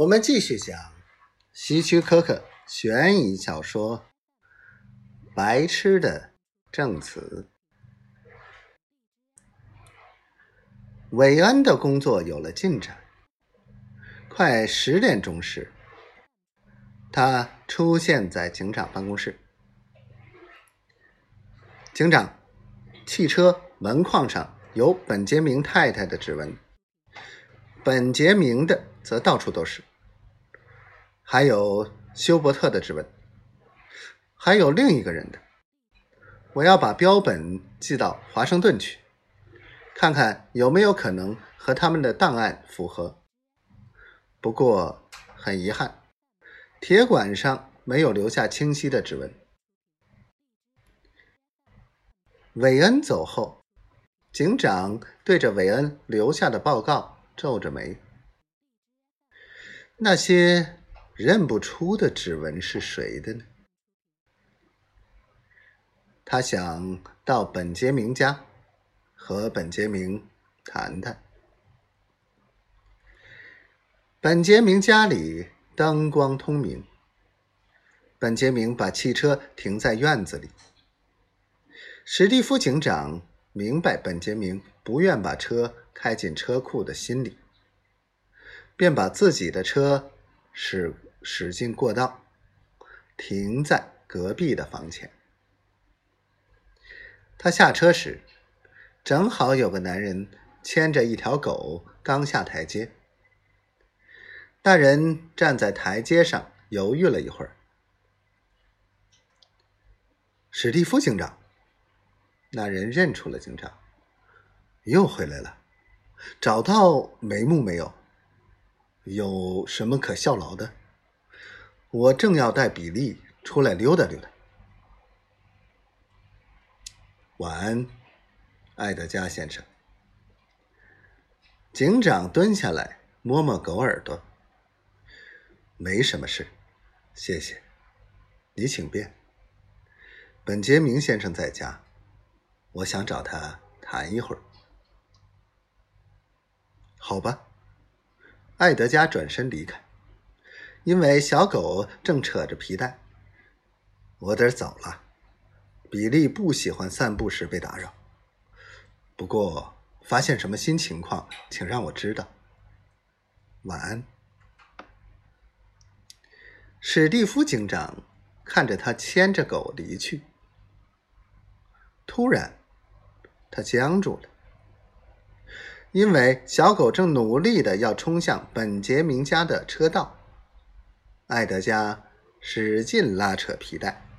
我们继续讲希区柯克悬疑小说《白痴的证词》。韦恩的工作有了进展。快十点钟时，他出现在警长办公室。警长，汽车门框上有本杰明太太的指纹，本杰明的则到处都是。还有休伯特的指纹，还有另一个人的。我要把标本寄到华盛顿去，看看有没有可能和他们的档案符合。不过很遗憾，铁管上没有留下清晰的指纹。韦恩走后，警长对着韦恩留下的报告皱着眉。那些。认不出的指纹是谁的呢？他想到本杰明家，和本杰明谈谈。本杰明家里灯光通明。本杰明把汽车停在院子里。史蒂夫警长明白本杰明不愿把车开进车库的心理，便把自己的车驶。驶进过道，停在隔壁的房前。他下车时，正好有个男人牵着一条狗刚下台阶。那人站在台阶上犹豫了一会儿。史蒂夫警长，那人认出了警长，又回来了。找到眉目没有？有什么可效劳的？我正要带比利出来溜达溜达。晚安，艾德加先生。警长蹲下来摸摸狗耳朵。没什么事，谢谢。你请便。本杰明先生在家，我想找他谈一会儿。好吧。艾德加转身离开。因为小狗正扯着皮带，我得走了。比利不喜欢散步时被打扰。不过，发现什么新情况，请让我知道。晚安。史蒂夫警长看着他牵着狗离去，突然，他僵住了，因为小狗正努力的要冲向本杰明家的车道。艾德加使劲拉扯皮带。